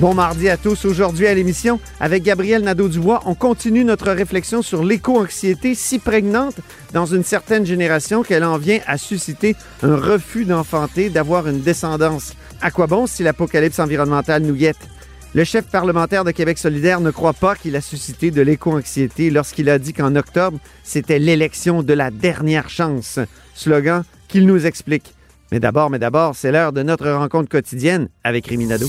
Bon mardi à tous. Aujourd'hui à l'émission, avec Gabriel Nadeau-Dubois, on continue notre réflexion sur l'éco-anxiété si prégnante dans une certaine génération qu'elle en vient à susciter un refus d'enfanter, d'avoir une descendance. À quoi bon si l'apocalypse environnementale nous guette? Le chef parlementaire de Québec solidaire ne croit pas qu'il a suscité de l'éco-anxiété lorsqu'il a dit qu'en octobre, c'était l'élection de la dernière chance. Slogan qu'il nous explique. Mais d'abord, mais d'abord, c'est l'heure de notre rencontre quotidienne avec Rémi Nadeau.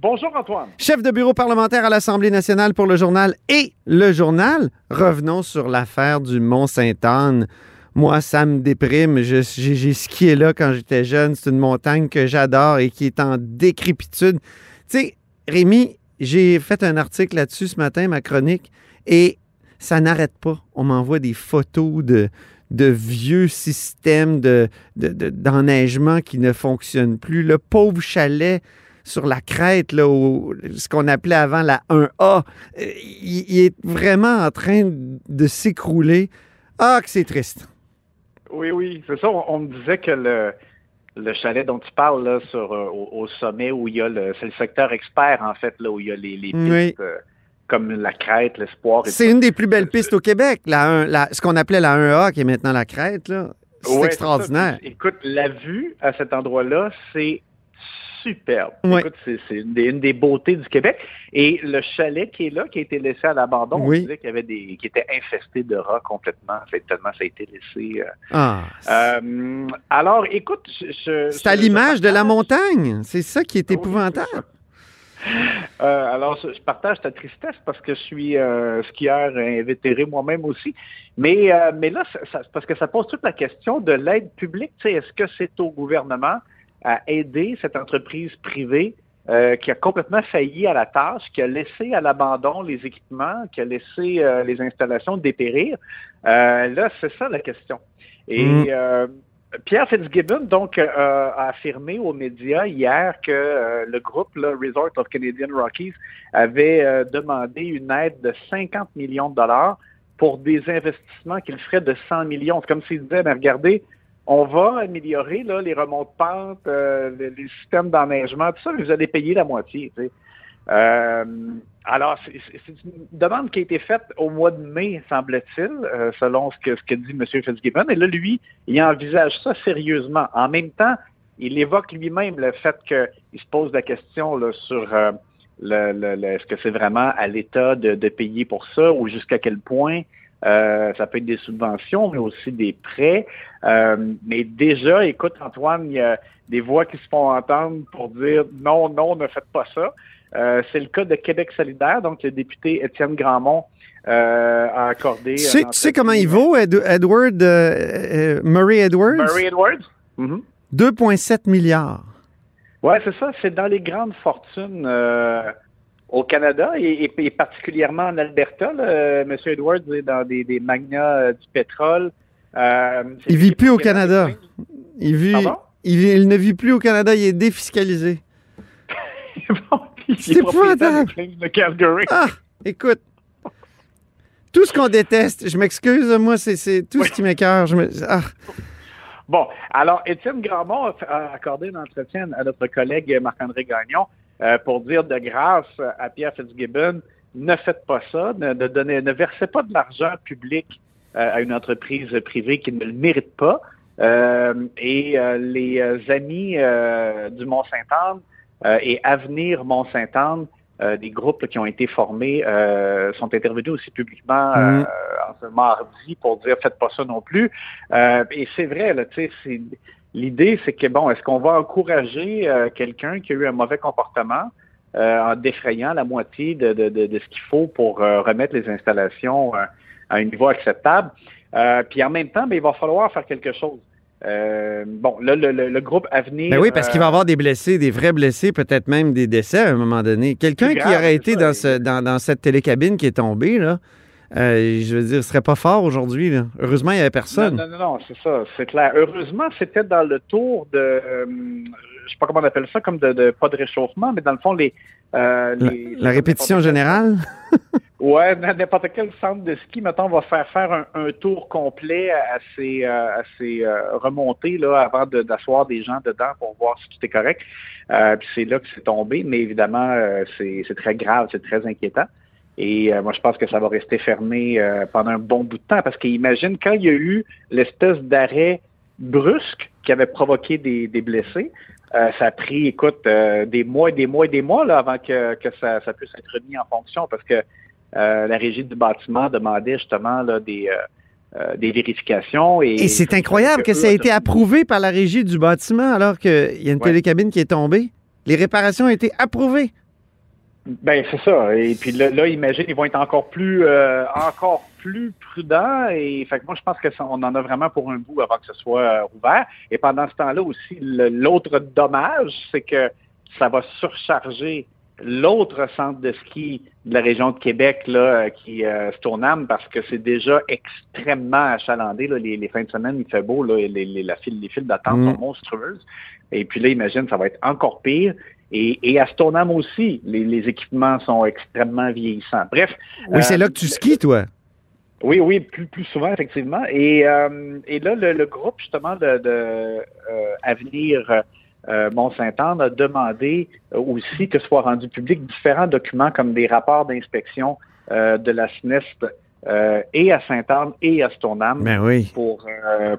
Bonjour Antoine. Chef de bureau parlementaire à l'Assemblée nationale pour le journal et le journal. Revenons sur l'affaire du Mont-Sainte-Anne. Moi, ça me déprime. J'ai skié là quand j'étais jeune. C'est une montagne que j'adore et qui est en décrépitude. Tu sais, Rémi, j'ai fait un article là-dessus ce matin, ma chronique, et ça n'arrête pas. On m'envoie des photos de, vieux systèmes de- de- de- d'enneigement qui ne fonctionnent plus. Le pauvre chalet sur la crête, là, au- ce qu'on appelait avant la 1A, euh, il, il est vraiment en train de s'écrouler. Ah, que c'est triste. Oui, oui, c'est ça. On, on me disait que le, le chalet dont tu parles là, sur, euh, au, au sommet où il y a le. C'est le secteur expert, en fait, là, où il y a les, les pistes Oui. euh, comme la crête, l'espoir. C'est une des plus belles pistes au Québec, la 1, la- ce qu'on appelait la 1A, qui est maintenant la crête. là. C'est Ouais, extraordinaire. Écoute, la vue à cet endroit-là, c'est superbe. Écoute, c'est une, des- une des beautés du Québec. Et le chalet qui est là, qui a été laissé à l'abandon, Oui. on disait qu'il y avait des. qui était infesté de rats complètement. Fait, tellement ça a été laissé. euh, Ah, Euh, alors, écoute, c'est à l'image de la montagne. C'est ça qui est Oui, épouvantable. Euh, alors, je partage ta tristesse parce que je suis euh, skieur invétéré moi-même aussi. Mais, euh, mais là, ça- ça- parce que ça pose toute la question de l'aide publique. Est-ce que c'est au gouvernement? À aider cette entreprise privée euh, qui a complètement failli à la tâche, qui a laissé à l'abandon les équipements, qui a laissé euh, les installations dépérir? Euh, là, c'est ça la question. Et Mm. Pierre Fitzgibbon donc a affirmé aux médias hier que le groupe là, Resort of Canadian Rockies avait demandé une aide de 50 millions de dollars pour des investissements qu'il ferait de 100 millions. C'est comme s'il disait, mais regardez, on va améliorer les remontes pentes, euh, les, systèmes d'enneigement, tout ça, mais vous allez payer la moitié. Euh, alors, c'est une demande qui a été faite au mois de mai, semble-t-il, euh, selon ce que, dit M. Fitzgibbon. Et là, lui, il envisage ça sérieusement. En même temps, il évoque lui-même le fait qu'il se pose la question sur est-ce que c'est vraiment à l'État de payer pour ça ou jusqu'à quel point euh, ça peut être des subventions, mais aussi des prêts. Euh, mais déjà, écoute, Antoine, il y a des voix qui se font entendre pour dire non, non, ne faites pas ça. Euh, c'est le cas de Québec solidaire, donc le député Étienne Grandmont a accordé. Tu sais, un tu sais comment il vaut, Ed- Edward, Murray Edwards? Murray Edwards? Mhm. 2,7 milliards. Ouais, c'est ça. C'est dans les grandes fortunes au Canada et, particulièrement en Alberta. là. Euh, M. Edwards est dans des, des magnats euh, du pétrole. Euh, Il vit plus au Canada. Il, vit, il, ne vit plus au Canada, il est défiscalisé. Bon, C'est épouvantable. Ah, écoute. Tout ce qu'on déteste, je m'excuse, moi, c'est tout ce qui m'écœure. Me- ah. Bon, alors Étienne Grandmont a, a accordé un entretien à notre collègue Marc-André Gagnon euh, pour dire de grâce à Pierre Fitzgibbon, ne faites pas ça, ne, ne donnez, ne versez pas de l'argent public euh, à une entreprise privée qui ne le mérite pas. Euh, et les amis du Mont-Saint-Anne et Avenir Mont-Saint-Anne, des groupes là, qui ont été formés, sont intervenus aussi publiquement Mhm. en ce mardi pour dire faites pas ça non plus. Et c'est vrai, là, tu sais, c'est- l'idée, c'est que, bon, est-ce qu'on va encourager euh, quelqu'un qui a eu un mauvais comportement euh, en défrayant la moitié de, de, de, ce qu'il faut pour euh, remettre les installations à un niveau acceptable? puis en même temps, ben, il va falloir faire quelque chose. bon, là, le, le, groupe Avenir. Ben oui, parce qu'il va y avoir des blessés, des vrais blessés, peut-être même des décès à un moment donné. Quelqu'un qui aurait été dans, ce, dans, dans, cette télécabine qui est tombée, là, euh, je veux dire, ce serait pas fort aujourd'hui. Heureusement, il n'y avait personne. Non, non, non, c'est ça, c'est clair. Heureusement, c'était dans le tour de, euh, je sais pas comment on appelle ça, comme de, pas de réchauffement, mais dans le fond, les... Euh, la, répétition générale? ouais, n'importe quel centre de ski, mettons, va faire faire un, tour complet à ces, à ces remontées là, avant d'asseoir des gens dedans pour voir si tout est correct. puis c'est là que c'est tombé, mais évidemment, c'est très grave, c'est très inquiétant. Et euh, moi, je pense que ça va rester fermé euh, pendant un bon bout de temps parce qu'imagine quand il y a eu l'espèce d'arrêt brusque qui avait provoqué des, blessés, euh, ça a pris, écoute, des mois et des mois et des mois là, avant que, ça, puisse être remis en fonction parce que la régie du bâtiment demandait justement là, des, des vérifications. Et, et c'est incroyable que, ça a été approuvé par la régie du bâtiment alors qu'il y a une télécabine qui est tombée. Les réparations ont été approuvées. Ben c'est ça. Et puis là, là, imagine, ils vont être encore plus euh, encore plus prudents. Et fait que moi, je pense que on en a vraiment pour un bout avant que ce soit euh, ouvert. Et pendant ce temps-là aussi, l'autre dommage, c'est que ça va surcharger l'autre centre de ski de la région de Québec, là, euh, qui est euh, Stoneham, parce que c'est déjà extrêmement achalandé. Là, les, fins de semaine, il fait beau, là, les, les, la file, les files d'attente mm. sont monstrueuses. Et puis là, imagine, ça va être encore pire. Et, et à Stoneham aussi, les, équipements sont extrêmement vieillissants. Bref. Oui, c'est là que tu euh, skis, toi. Oui, oui, plus, plus souvent, effectivement. Et, euh, et là, le, groupe, justement, de, de euh, Avenir Mont-Saint-Anne a demandé aussi que soient rendus publics différents documents comme des rapports d'inspection de la SNEST et à Saint-Anne et à Stoneham ben oui. pour,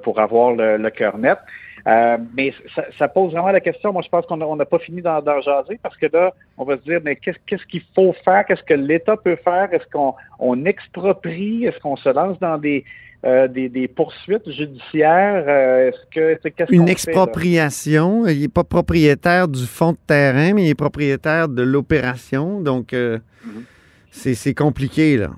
pour avoir le, le cœur net. Euh, mais ça, pose vraiment la question. Moi, je pense qu'on n'a pas fini d'en jaser parce que là, on va se dire, mais qu'est-ce qu'il faut faire? Qu'est-ce que l'État peut faire? Est-ce qu'on on exproprie? Est-ce qu'on se lance dans des, euh, des, poursuites judiciaires? Euh, est-ce que, Une expropriation. il n'est pas propriétaire du fonds de terrain, mais il est propriétaire de l'opération. Donc, mm-hmm. c'est compliqué, là.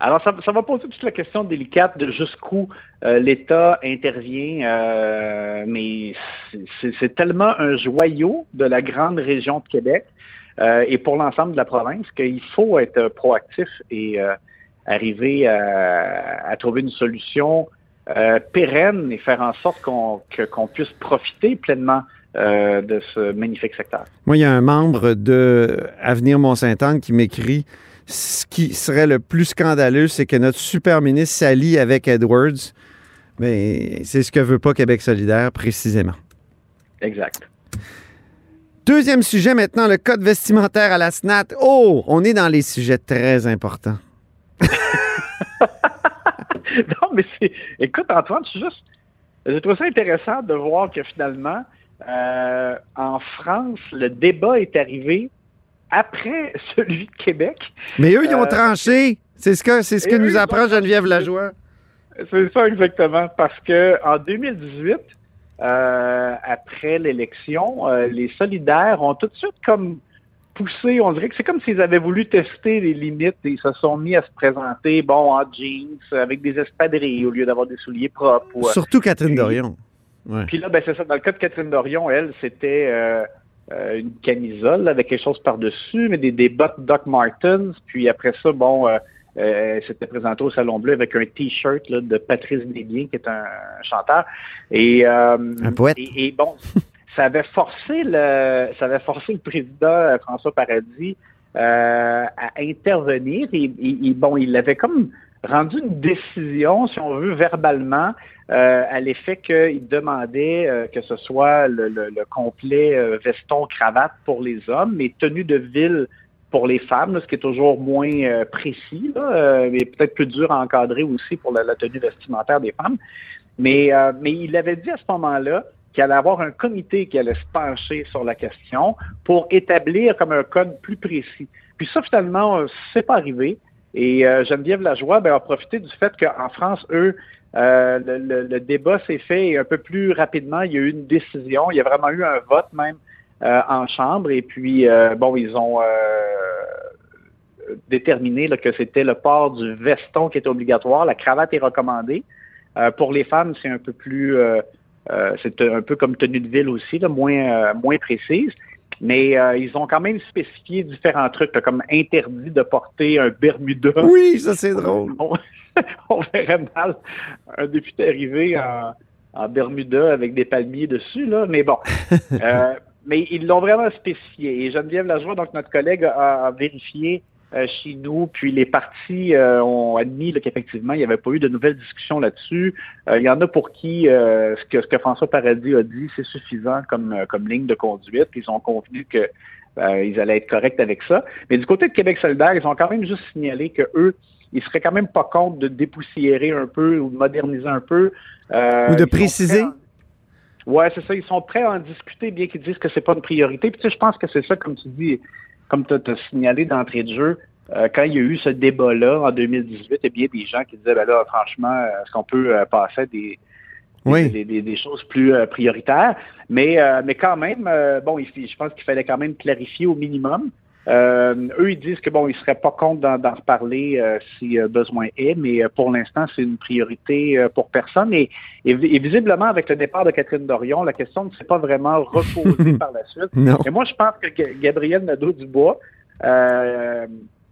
Alors, ça, va poser toute la question délicate de jusqu'où euh, l'État intervient, euh, mais c'est tellement un joyau de la grande région de Québec euh, et pour l'ensemble de la province qu'il faut être proactif et arriver à, trouver une solution pérenne et faire en sorte qu'on puisse profiter pleinement de ce magnifique secteur. Moi, il y a un membre de Avenir Mont-Saint-Anne qui m'écrit ce qui serait le plus scandaleux, c'est que notre super ministre s'allie avec Edwards. Mais c'est ce que veut pas Québec solidaire, précisément. Exact. Deuxième sujet maintenant, le code vestimentaire à la SNAT. Oh, on est dans les sujets très importants. non, mais c'est. Écoute, Antoine, je juste. J'ai trouvé ça intéressant de voir que finalement, euh, en France, le débat est arrivé après celui de Québec. Mais eux, ils ont euh, tranché. C'est ce que, c'est ce que nous apprend Geneviève Lajoie. C'est ça exactement, parce que en 2018, euh, après l'élection, euh, les solidaires ont tout de suite comme poussé, on dirait que c'est comme s'ils avaient voulu tester les limites et ils se sont mis à se présenter, bon, en jeans, avec des espadrilles au lieu d'avoir des souliers propres. Surtout Catherine Dorion. Puis là, ben, c'est ça. Dans le cas de Catherine Dorion, elle, c'était euh, une camisole avec quelque chose par-dessus, mais des, des bottes Doc Martens. Puis après ça, bon, euh, euh s'était présenté au Salon Bleu avec un T-shirt de Patrice Desbiens, qui est un, chanteur. Et, euh, un poète. Et, bon, ça avait forcé le, ça avait forcé le président François Paradis à intervenir. Et, et, bon, il avait comme rendu une décision, si on veut, verbalement, euh, à l'effet qu'il demandait euh, que ce soit le, complet euh, veston-cravate pour les hommes, mais tenue de ville pour les femmes, ce qui est toujours moins précis, mais peut-être plus dur à encadrer aussi pour la, tenue vestimentaire des femmes. Mais, mais il avait dit à ce moment-là qu'il allait avoir un comité qui allait se pencher sur la question pour établir comme un code plus précis. Puis ça, finalement, c'est pas arrivé. Et Geneviève Lajoie ben, a profité du fait qu'en France, eux, Euh, le, le- le débat s'est fait un peu plus rapidement. Il y a eu une décision. Il y a vraiment eu un vote même euh, en chambre. Et puis, euh, bon, ils ont euh, déterminé là, que c'était le port du veston qui était obligatoire. La cravate est recommandée. Euh, pour les femmes, c'est un peu plus, euh, euh, c'est un peu comme tenue de ville aussi, là, moins, euh, moins précise. Mais euh, ils ont quand même spécifié différents trucs, là, comme interdit de porter un Bermuda. Oui, ça c'est drôle. On, on verrait mal un député arriver en, en Bermuda avec des palmiers dessus, là. Mais bon. Euh, mais ils l'ont vraiment spécifié. Et Geneviève Lajoie, donc notre collègue, a, a vérifié chez nous, puis les partis euh, ont admis qu'effectivement, il n'y avait pas eu de nouvelles discussions là-dessus. Euh, il y en a pour qui euh, ce, que, ce que François Paradis a dit, c'est suffisant comme, euh, comme ligne de conduite. Ils ont convenu que euh, ils allaient être corrects avec ça. Mais du côté de Québec solidaire, ils ont quand même juste signalé que eux, ils seraient quand même pas contre de dépoussiérer un peu ou de moderniser un peu. Euh, Ou de préciser. Ouais, c'est ça. Ils sont prêts à en discuter, bien qu'ils disent que c'est pas une priorité. Puis tu sais, je pense que c'est ça, comme tu dis, comme tu as signalé d'entrée de jeu, euh, quand il y a eu ce débat-là en 2018, il y a bien des gens qui disaient, ben là, franchement, euh, est-ce qu'on peut euh, passer à des, Oui. des, des- des choses plus euh, prioritaires? Mais, euh, mais quand même, euh, bon, il- je pense qu'il fallait quand même clarifier au minimum. Euh, eux, ils disent que bon, ils seraient pas contre d'en, reparler euh, si euh, besoin est, mais pour l'instant, c'est une priorité pour personne. Et, et, vi- et visiblement, avec le départ de Catherine Dorion, la question ne s'est pas vraiment reposée par la suite. Non. Et moi, je pense que Ga- Gabriel Nadeau-Dubois, euh,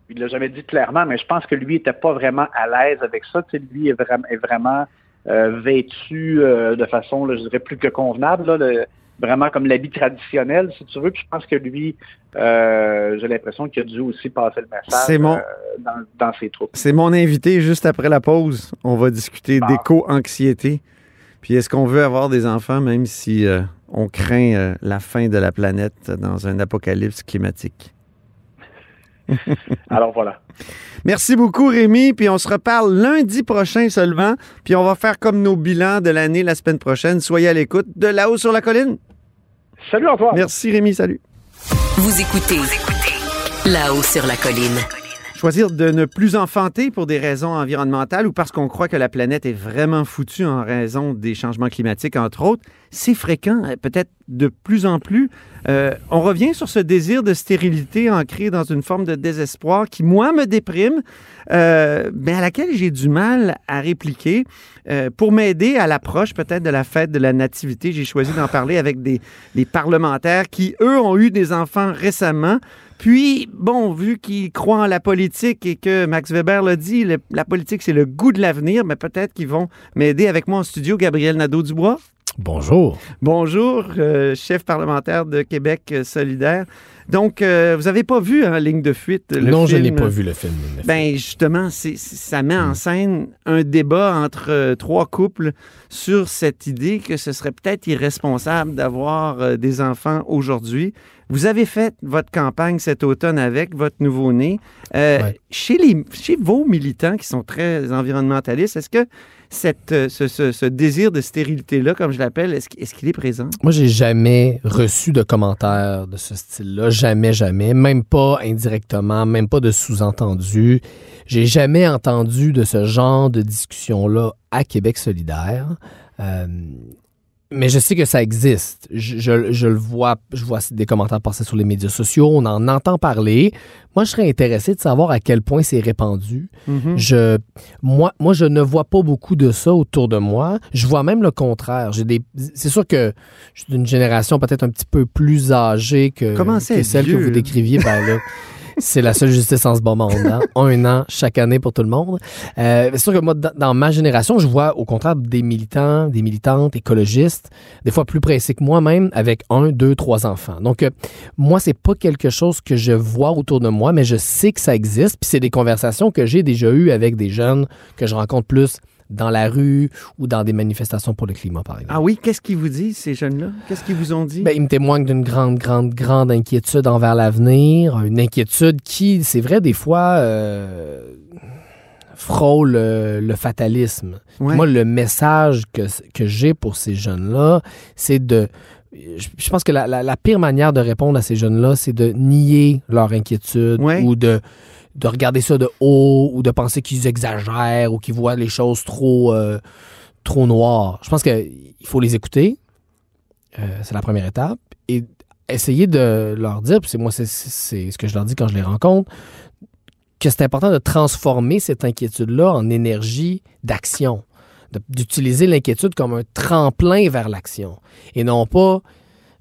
il l'a jamais dit clairement, mais je pense que lui était pas vraiment à l'aise avec ça. Tu sais, lui est vraiment, est vraiment euh, vêtu euh, de façon, là, je dirais, plus que convenable, là, le- vraiment comme l'habit traditionnel, si tu veux. Puis je pense que lui, euh, j'ai l'impression qu'il a dû aussi passer le message C'est mon- euh, dans, dans ses troupes. C'est mon invité juste après la pause. On va discuter Ah. d'éco-anxiété. Puis est-ce qu'on veut avoir des enfants même si euh, on craint la fin de la planète dans un apocalypse climatique? Alors voilà. Merci beaucoup, Rémi. Puis on se reparle lundi prochain seulement. Puis on va faire comme nos bilans de l'année la semaine prochaine. Soyez à l'écoute de là-haut sur la colline. Salut Antoine. Merci, Rémi. Salut. Vous écoutez là-haut sur la colline. Choisir de ne plus enfanter pour des raisons environnementales ou parce qu'on croit que la planète est vraiment foutue en raison des changements climatiques, entre autres, c'est fréquent, euh, peut-être de plus en plus. Euh, on revient sur ce désir de stérilité ancré dans une forme de désespoir qui, moi, me déprime, euh, mais à laquelle j'ai du mal à répliquer. Pour m'aider à l'approche peut-être de la fête de la nativité, j'ai choisi d'en parler avec des, parlementaires qui, eux, ont eu des enfants récemment. Puis, bon, vu qu'ils croient en la politique et que Max Weber l'a dit, la politique, c'est le goût de l'avenir, mais peut-être qu'ils vont m'aider avec moi en studio, Gabriel Nadeau-Dubois. Bonjour. Bonjour, euh, chef parlementaire de Québec solidaire. Donc, euh, vous n'avez pas vu hein, Ligne de fuite? le non, je n'ai film? pas vu le film. Ben justement, c'est, ça met en scène un débat entre euh, trois couples sur cette idée que ce serait peut-être irresponsable d'avoir euh, des enfants aujourd'hui. Vous avez fait votre campagne cet automne avec votre nouveau-né. Ouais. chez, les, chez vos militants qui sont très environnementalistes, est-ce que cette, euh, ce, ce- désir de stérilité-là, comme je l'appelle, est-ce, est-ce qu'il est présent? Moi, j'ai jamais reçu de commentaires de ce style-là. Jamais, jamais. Même pas indirectement, même pas de sous-entendu. J'ai jamais entendu de ce genre de discussion-là à Québec solidaire. Euh, mais je sais que ça existe. Je, je- je le vois, je vois des commentaires passer sur les médias sociaux, on en entend parler. Moi, je serais intéressé de savoir à quel point c'est répandu. Mhm. Je, moi, moi, je ne vois pas beaucoup de ça autour de moi. Je vois même le contraire. J'ai des, c'est sûr que je suis d'une génération peut-être un petit peu plus âgée que, Comment que celle vieux, que vous décriviez. Ben là, c'est la seule justice en ce bon monde. hein. Un an chaque année pour tout le monde. Euh, c'est sûr que moi, dans, ma génération, je vois au contraire des militants, des militantes écologistes, des fois plus pressés que moi-même, avec un, deux, trois enfants. Donc, euh, moi, c'est pas quelque chose que je vois autour de moi, mais je sais que ça existe. Puis c'est des conversations que j'ai déjà eues avec des jeunes que je rencontre plus dans la rue ou dans des manifestations pour le climat, par exemple. Ah oui, qu'est-ce qu'ils vous disent, ces jeunes-là? Qu'est-ce qu'ils vous ont dit? Ben, ils me témoignent d'une grande, grande, grande inquiétude envers l'avenir. Une inquiétude qui, c'est vrai, des fois, euh, frôle euh, le fatalisme. Ouais. Moi, le message que, que j'ai pour ces jeunes-là, c'est de... Je je pense que la, la- la pire manière de répondre à ces jeunes-là, c'est de nier leur inquiétude Ouais. ou de de regarder ça de haut ou de penser qu'ils exagèrent ou qu'ils voient les choses trop, euh, trop noires. Je pense qu'il faut les écouter. Euh, c'est la première étape. Et essayer de leur dire, c'est moi, c'est- ce que je leur dis quand je les rencontre, que c'est important de transformer cette inquiétude-là en énergie d'action, d'utiliser l'inquiétude comme un tremplin vers l'action et non pas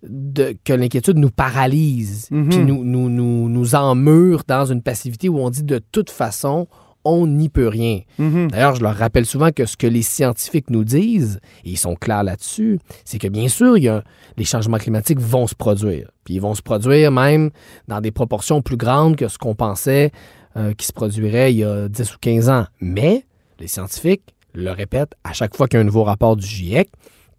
de- que l'inquiétude nous paralyse, Mhm. puis nous, nous, nous, nous emmure dans une passivité où on dit de toute façon, on n'y peut rien. Mhm. D'ailleurs, je leur rappelle souvent que ce que les scientifiques nous disent, et ils sont clairs là-dessus, c'est que bien sûr, il y a, les changements climatiques vont se produire. Puis ils vont se produire même dans des proportions plus grandes que ce qu'on pensait euh, qui se produirait il y a 10 ou 15 ans. Mais les scientifiques le répètent à chaque fois qu'il y a un nouveau rapport du GIEC,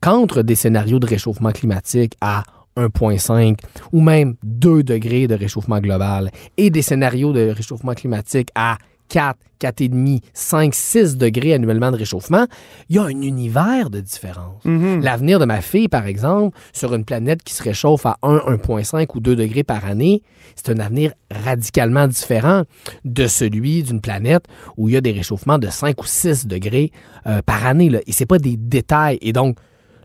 qu'entre des scénarios de réchauffement climatique à 1,5 ou même 2 degrés de réchauffement global et des scénarios de réchauffement climatique à 4, 4,5, 5, 6 degrés annuellement de réchauffement, il y a un univers de différence. Mhm. L'avenir de ma fille, par exemple, sur une planète qui se réchauffe à 1, 1,5 ou 2 degrés par année, c'est un avenir radicalement différent de celui d'une planète où il y a des réchauffements de 5 ou 6 degrés euh, par année. Là. Et ce pas des détails. Et donc,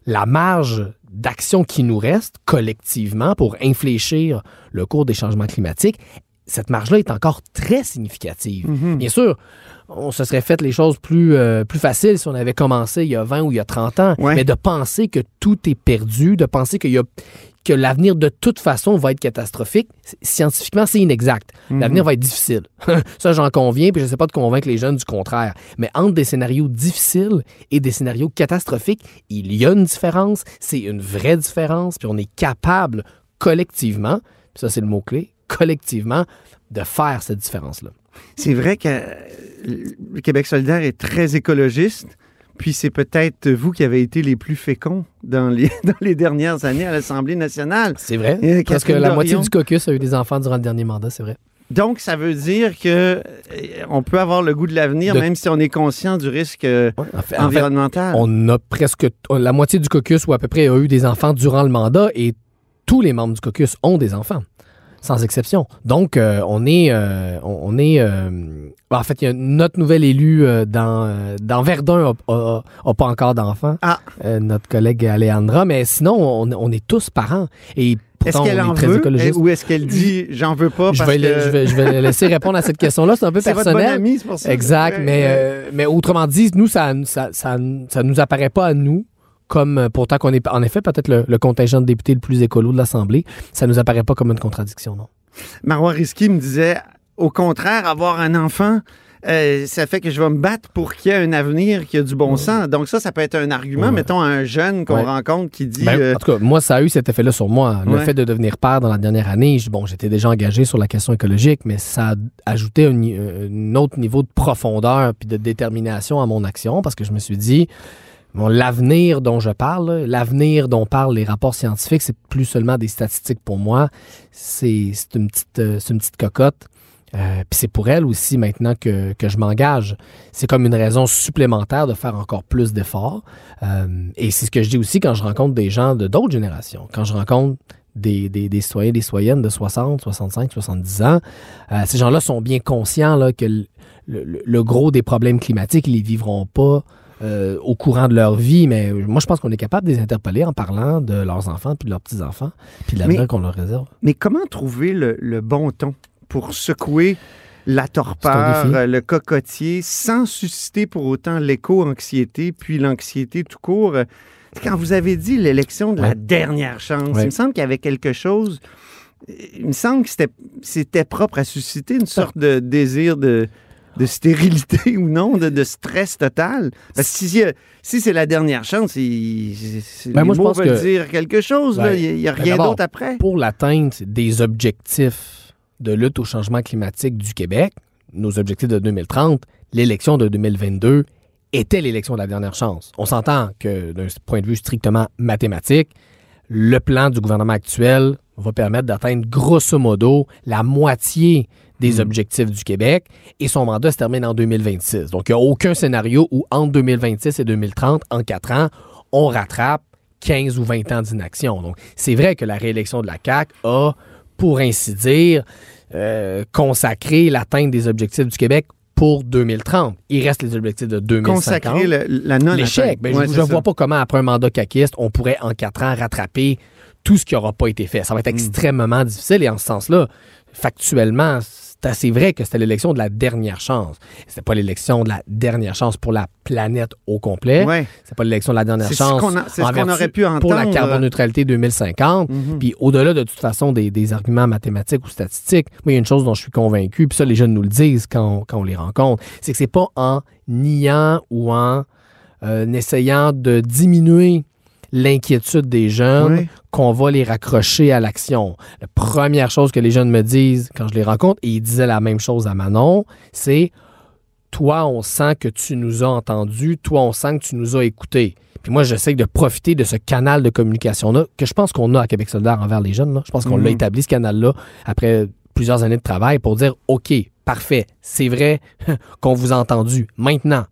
la marge d'action qui nous reste collectivement pour infléchir le cours des changements climatiques, cette marge-là est encore très significative. Bien sûr, on se serait fait les choses plus, euh, plus faciles si on avait commencé il y a 20 ou il y a 30 ans. Ouais. Mais de penser que tout est perdu, de penser qu'il y a que l'avenir de toute façon va être catastrophique, scientifiquement, c'est inexact. L'avenir va être difficile. Ça, j'en conviens, puis je ne sais pas de convaincre les jeunes du contraire. Mais entre des scénarios difficiles et des scénarios catastrophiques, il y a une différence, c'est une vraie différence, puis on est capable collectivement, puis ça c'est le mot-clé, collectivement, de faire cette différence-là. C'est vrai que euh, le Québec solidaire est très écologiste. Puis c'est peut-être vous qui avez été les plus féconds dans les, dans les dernières années à l'Assemblée nationale. C'est vrai. Et Parce que la moitié du caucus a eu des enfants durant le dernier mandat, c'est vrai. Donc, ça veut dire que euh, on peut avoir le goût de l'avenir, De- même si on est conscient du risque euh, En fait, en fait, environnemental. on a presque la moitié du caucus ou à peu près a eu des enfants durant le mandat et tous les membres du caucus ont des enfants, sans exception. Donc, euh, on est, euh, on, on est, euh, en fait, il y a notre nouvel élu euh, dans, euh, dans Verdun a, a- a pas encore d'enfants, Ah. Euh, notre collègue Alejandra, mais sinon, on, on est tous parents et Est-ce qu'elle est en très veut? écologiste. ou est-ce qu'elle dit j'en veux pas Je parce vais, le- que je, vais, je vais laisser répondre à cette question-là. C'est un peu c'est votre bonne personnel. amie, pour ça. Exact, mais, euh, mais autrement dit, nous, ça, ça, ça, ça nous apparaît pas à nous comme, euh, pourtant qu'on est, en effet, peut-être le, le contingent de députés le plus écolo de l'Assemblée, ça nous apparaît pas comme une contradiction, non? Marois Risky me disait au contraire, avoir un enfant, euh, ça fait que je vais me battre pour qu'il y ait un avenir qui a du bon sens. Donc ça, ça peut être un argument, Ouais. mettons, à un jeune qu'on Ouais. rencontre qui dit... Ben, euh, En tout cas, moi, ça a eu cet effet-là sur moi. Le fait de devenir père dans la dernière année, je- bon, j'étais déjà engagé sur la question écologique, mais ça a ajouté un autre niveau de profondeur puis de détermination à mon action parce que je me suis dit, l'avenir dont je parle, l'avenir dont parlent les rapports scientifiques, c'est plus seulement des statistiques pour moi. C'est c'est une petite, euh, une petite cocotte. Euh, Puis c'est pour elle aussi maintenant que, je m'engage. C'est comme une raison supplémentaire de faire encore plus d'efforts. Euh, et c'est ce que je dis aussi quand je rencontre des gens de d'autres générations. Quand je rencontre des, des, des citoyens, des citoyennes de 60, 65, 70 ans, ces gens-là sont bien conscients que le gros des problèmes climatiques, ils les vivront pas euh, au courant de leur vie, mais moi, je pense qu'on est capable de les interpeller en parlant de leurs enfants, puis de leurs petits-enfants, puis de l'avenir qu'on leur réserve. Mais comment trouver le, le bon ton pour secouer la torpeur, le cocotier, sans susciter pour autant l'éco-anxiété, puis l'anxiété tout court? Quand vous avez dit l'élection de la dernière chance, Ouais. il me semble qu'il y avait quelque chose... Il me semble que c'était- c'était propre à susciter une sorte de désir de, de stérilité ou non, de, de stress total? Parce que si, si c'est la dernière chance, il, c'est- Ben, les moi, je pense veulent que- dire quelque chose. là. Ben, Il n'y a, ben, rien d'autre après. Pour l'atteinte des objectifs de lutte au changement climatique du Québec, nos objectifs de 2030, l'élection de 2022 était l'élection de la dernière chance. On s'entend que d'un point de vue strictement mathématique, le plan du gouvernement actuel va permettre d'atteindre grosso modo la moitié des objectifs du Québec et son mandat se termine en 2026. Donc, il n'y a aucun scénario où entre 2026 et 2030, en quatre ans, on rattrape 15 ou 20 ans d'inaction. Donc, c'est vrai que la réélection de la CAQ a pour ainsi dire, euh, consacrer l'atteinte des objectifs du Québec pour 2030. Il reste les objectifs de 2050. Consacrer le- la non L'échec. Ben, Ouais, je ne ça. vois pas comment, après un mandat caquiste, on pourrait en quatre ans rattraper tout ce qui n'aura pas été fait. Ça va Hmm. être extrêmement difficile et en ce sens-là, factuellement, c'est assez vrai que c'était l'élection de la dernière chance. C'était pas l'élection de la dernière chance pour la planète au complet. Ouais. C'est pas l'élection de la dernière chance c'est ce qu'on aurait pu pour la entendre. carboneutralité 2050. Mhm. Puis au-delà de toute façon des, des arguments mathématiques ou statistiques, moi, il y a une chose dont je suis convaincu, puis ça, les jeunes nous le disent quand on, quand on les rencontre, c'est que c'est pas en niant ou en euh, essayant de diminuer l'inquiétude des jeunes Oui. qu'on va les raccrocher à l'action. La première chose que les jeunes me disent quand je les rencontre, et ils disaient la même chose à Manon, c'est toi, on sent que tu nous as entendus, toi, on sent que tu nous as écoutés. Puis moi, j'essaie de profiter de ce canal de communication-là que je pense qu'on a à Québec solidaire envers les jeunes. là. Je pense qu'on l'a établi, ce canal-là, après plusieurs années de travail pour dire, OK, parfait, c'est vrai qu'on vous a entendu. Maintenant,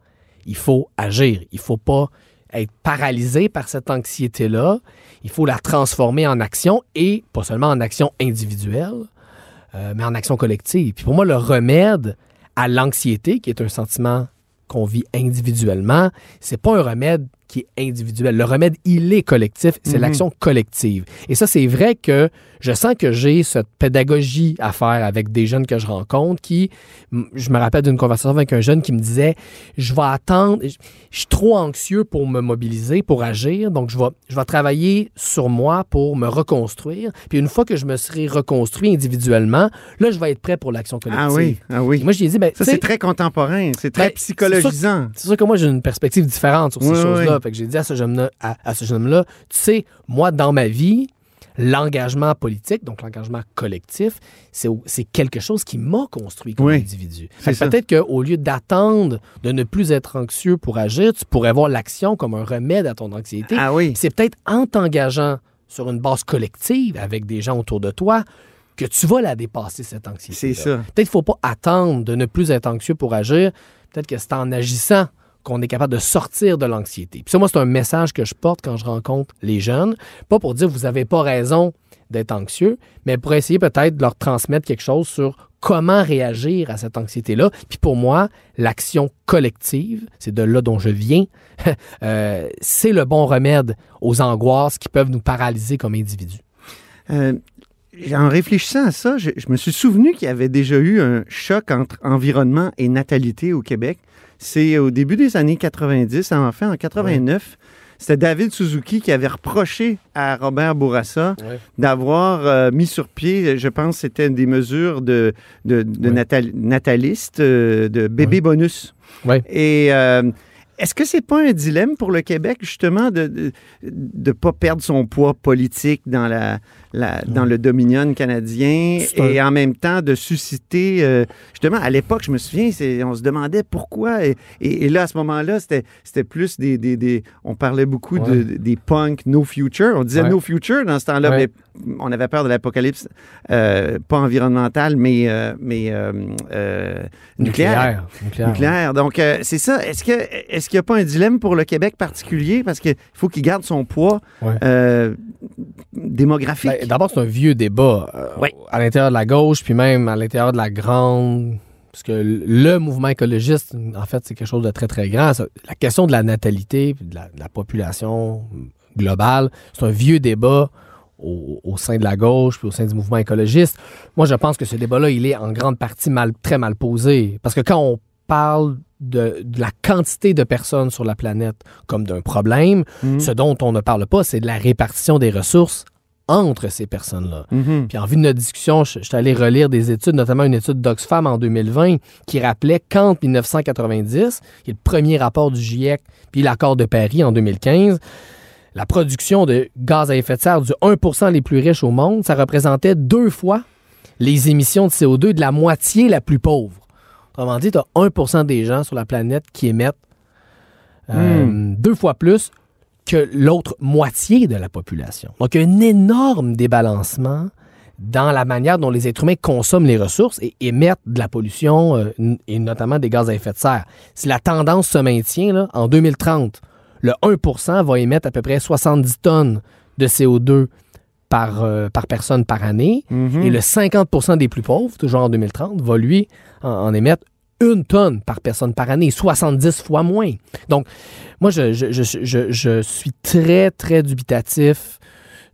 il faut agir. Il faut pas être paralysé par cette anxiété-là. Il faut la transformer en action et pas seulement en action individuelle, euh, mais en action collective. Puis pour moi, le remède à l'anxiété, qui est un sentiment qu'on vit individuellement, c'est pas un remède qui est individuel. Le remède, il est collectif, c'est Mhm. l'action collective. Et ça, c'est vrai que je sens que j'ai cette pédagogie à faire avec des jeunes que je rencontre qui, je me rappelle d'une conversation avec un jeune qui me disait, je vais attendre, je suis trop anxieux pour me mobiliser, pour agir, donc je vais, je vais travailler sur moi pour me reconstruire. Puis une fois que je me serai reconstruit individuellement, là, je vais être prêt pour l'action collective. Ah oui, ah Et oui. moi, je lui ai dit, ben, Ça, c'est très contemporain. C'est très Ben, psychologisant. c'est sûr que moi, j'ai une perspective différente sur ces oui, choses-là. oui. Fait que j'ai dit à ce jeune-là, à, à ce jeune-là, tu sais, moi, dans ma vie, l'engagement politique, donc l'engagement collectif, c'est quelque chose qui m'a construit comme Oui, individu. Peut-être qu'au lieu d'attendre de ne plus être anxieux pour agir, tu pourrais voir l'action comme un remède à ton anxiété. Ah oui. C'est peut-être en t'engageant sur une base collective avec des gens autour de toi que tu vas la dépasser, cette anxiété. C'est ça. Peut-être qu'il ne faut pas attendre de ne plus être anxieux pour agir. Peut-être que c'est en agissant qu'on est capable de sortir de l'anxiété. Puis ça, moi, c'est un message que je porte quand je rencontre les jeunes. Pas pour dire vous n'avez pas raison d'être anxieux, mais pour essayer peut-être de leur transmettre quelque chose sur comment réagir à cette anxiété-là. Puis pour moi, l'action collective, c'est de là dont je viens, euh, c'est le bon remède aux angoisses qui peuvent nous paralyser comme individus. Euh, en réfléchissant à ça, je, je me suis souvenu qu'il y avait déjà eu un choc entre environnement et natalité au Québec. C'est au début des années 90, en fait, en 89. C'était David Suzuki qui avait reproché à Robert Bourassa Ouais. d'avoir euh, mis sur pied, je pense, que c'était des mesures de, de, de Ouais. natal- natalistes, euh, de bébé bonus. Et euh, est-ce que c'est pas un dilemme pour le Québec, justement, de ne pas perdre son poids politique dans, la, la- dans le dominion canadien et en même temps de susciter, euh, justement, à l'époque, je me souviens, on se demandait pourquoi. Et, et- et là, à ce moment-là, c'était plus des, des, des- On parlait beaucoup de- des punks no future. On disait Ouais. no future dans ce temps-là, Ouais. mais on avait peur de l'apocalypse, euh, pas environnemental, mais, euh, mais nucléaire. Nucléaire. Nucléaire. Donc, c'est ça. Est-ce que est-ce qu'il n'y a pas un dilemme pour le Québec particulier? Parce qu'il faut qu'il garde son poids démographique. Ben, D'abord, c'est un vieux débat euh, Oui. à l'intérieur de la gauche, puis même à l'intérieur de la grande. Parce que le mouvement écologiste, en fait, c'est quelque chose de très, très grand. La question de la natalité, de la, de la population globale, c'est un vieux débat au, au sein de la gauche, puis au sein du mouvement écologiste. Moi, je pense que ce débat-là, il est en grande partie mal, très mal posé. Parce que quand on parle de, de la quantité de personnes sur la planète comme d'un problème, Mhm. ce dont on ne parle pas, c'est de la répartition des ressources entre ces personnes-là. Mhm. Puis en vue de notre discussion, je, je suis allé relire des études, notamment une étude d'Oxfam en 2020, qui rappelait qu'entre 1990, qui est le premier rapport du GIEC, puis l'accord de Paris en 2015, la production de gaz à effet de serre du 1% les plus riches au monde, ça représentait deux fois les émissions de CO2 de la moitié la plus pauvre. Autrement dit, tu as 1% des gens sur la planète qui émettent euh, deux fois plus que l'autre moitié de la population. Donc, il y a un énorme débalancement dans la manière dont les êtres humains consomment les ressources et émettent de la pollution euh, et notamment des gaz à effet de serre. Si la tendance se maintient, là, en 2030, le 1% va émettre à peu près 70 tonnes de CO2 par, euh, par personne par année. Mhm. Et le 50% des plus pauvres, toujours en 2030, va lui en, en émettre une tonne par personne par année, 70 fois moins. Donc, moi, je, je- je- je- je suis très, très dubitatif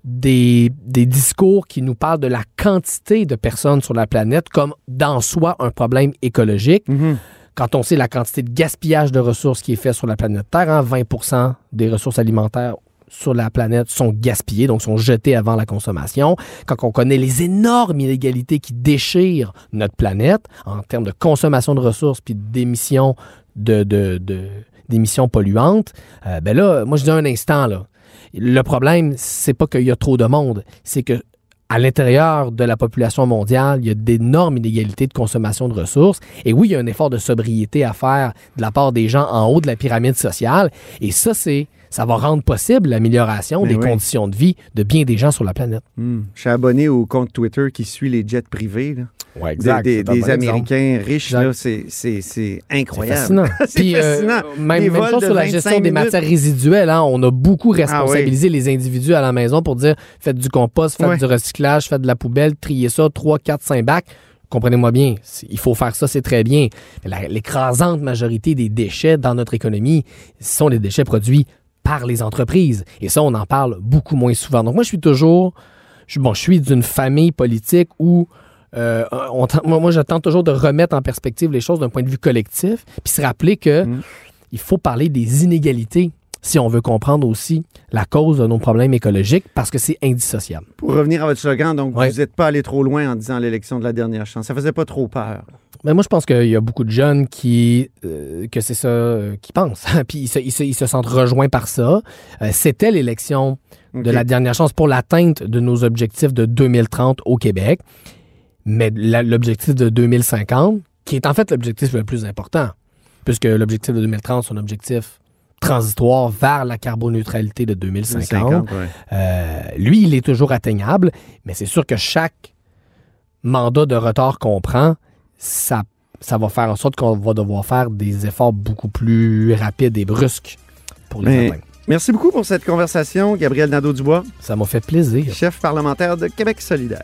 des, des discours qui nous parlent de la quantité de personnes sur la planète comme d'en soi un problème écologique. Mhm. Quand on sait la quantité de gaspillage de ressources qui est fait sur la planète Terre, hein, 20% des ressources alimentaires sur la planète sont gaspillées, donc sont jetées avant la consommation. Quand on connaît les énormes inégalités qui déchirent notre planète en termes de consommation de ressources puis d'émissions d'émissions polluantes, euh, ben là, moi je dis un instant là. Le problème, c'est pas qu'il y a trop de monde, c'est que à l'intérieur de la population mondiale, il y a d'énormes inégalités de consommation de ressources. Et oui, il y a un effort de sobriété à faire de la part des gens en haut de la pyramide sociale. Et ça, c'est, ça va rendre possible l'amélioration Mais des oui. conditions de vie de bien des gens sur la planète. Hmm. Je suis abonné au compte Twitter qui suit les jets privés. là. Ouais, Des, des-. Américains riches, Exact. là, c'est, c'est, c'est C'est incroyable. fascinant. C'est Puis, euh, fascinant. même, chose sur la 25 gestion des matières résiduelles. hein. On a beaucoup responsabilisé Ah les individus à la maison pour dire faites du compost, faites Ouais. du recyclage, faites de la poubelle, triez ça, 3, 4, 5 bacs. Comprenez-moi bien, il faut faire ça, c'est très bien. La- l'écrasante majorité des déchets dans notre économie sont des déchets produits par les entreprises. Et ça, on en parle beaucoup moins souvent. Donc moi, je suis toujours... Je, bon, je suis d'une famille politique où euh, on moi, tente toujours de remettre en perspective les choses d'un point de vue collectif, puis se rappeler que Mm. il faut parler des inégalités si on veut comprendre aussi la cause de nos problèmes écologiques, parce que c'est indissociable. Pour revenir à votre slogan, donc Ouais. vous n'êtes pas allé trop loin en disant l'élection de la dernière chance. Ça faisait pas trop peur. Mais moi, je pense qu'il y a beaucoup de jeunes qui euh, que c'est ça euh, qui pensent, puis ils se, ils se- ils se sentent rejoints par ça. Euh, C'était l'élection de la dernière chance pour l'atteinte de nos objectifs de 2030 au Québec. Mais l'objectif de 2050, qui est en fait l'objectif le plus important, puisque l'objectif de 2030, c'est un objectif transitoire vers la carboneutralité de 2050. 50, ouais. Euh, lui, il est toujours atteignable, mais c'est sûr que chaque mandat de retard qu'on prend, ça, ça va faire en sorte qu'on va devoir faire des efforts beaucoup plus rapides et brusques pour les Mais- atteindre. Merci beaucoup pour cette conversation, Gabriel Nadeau-Dubois, Ça m'a fait plaisir. chef parlementaire de Québec solidaire.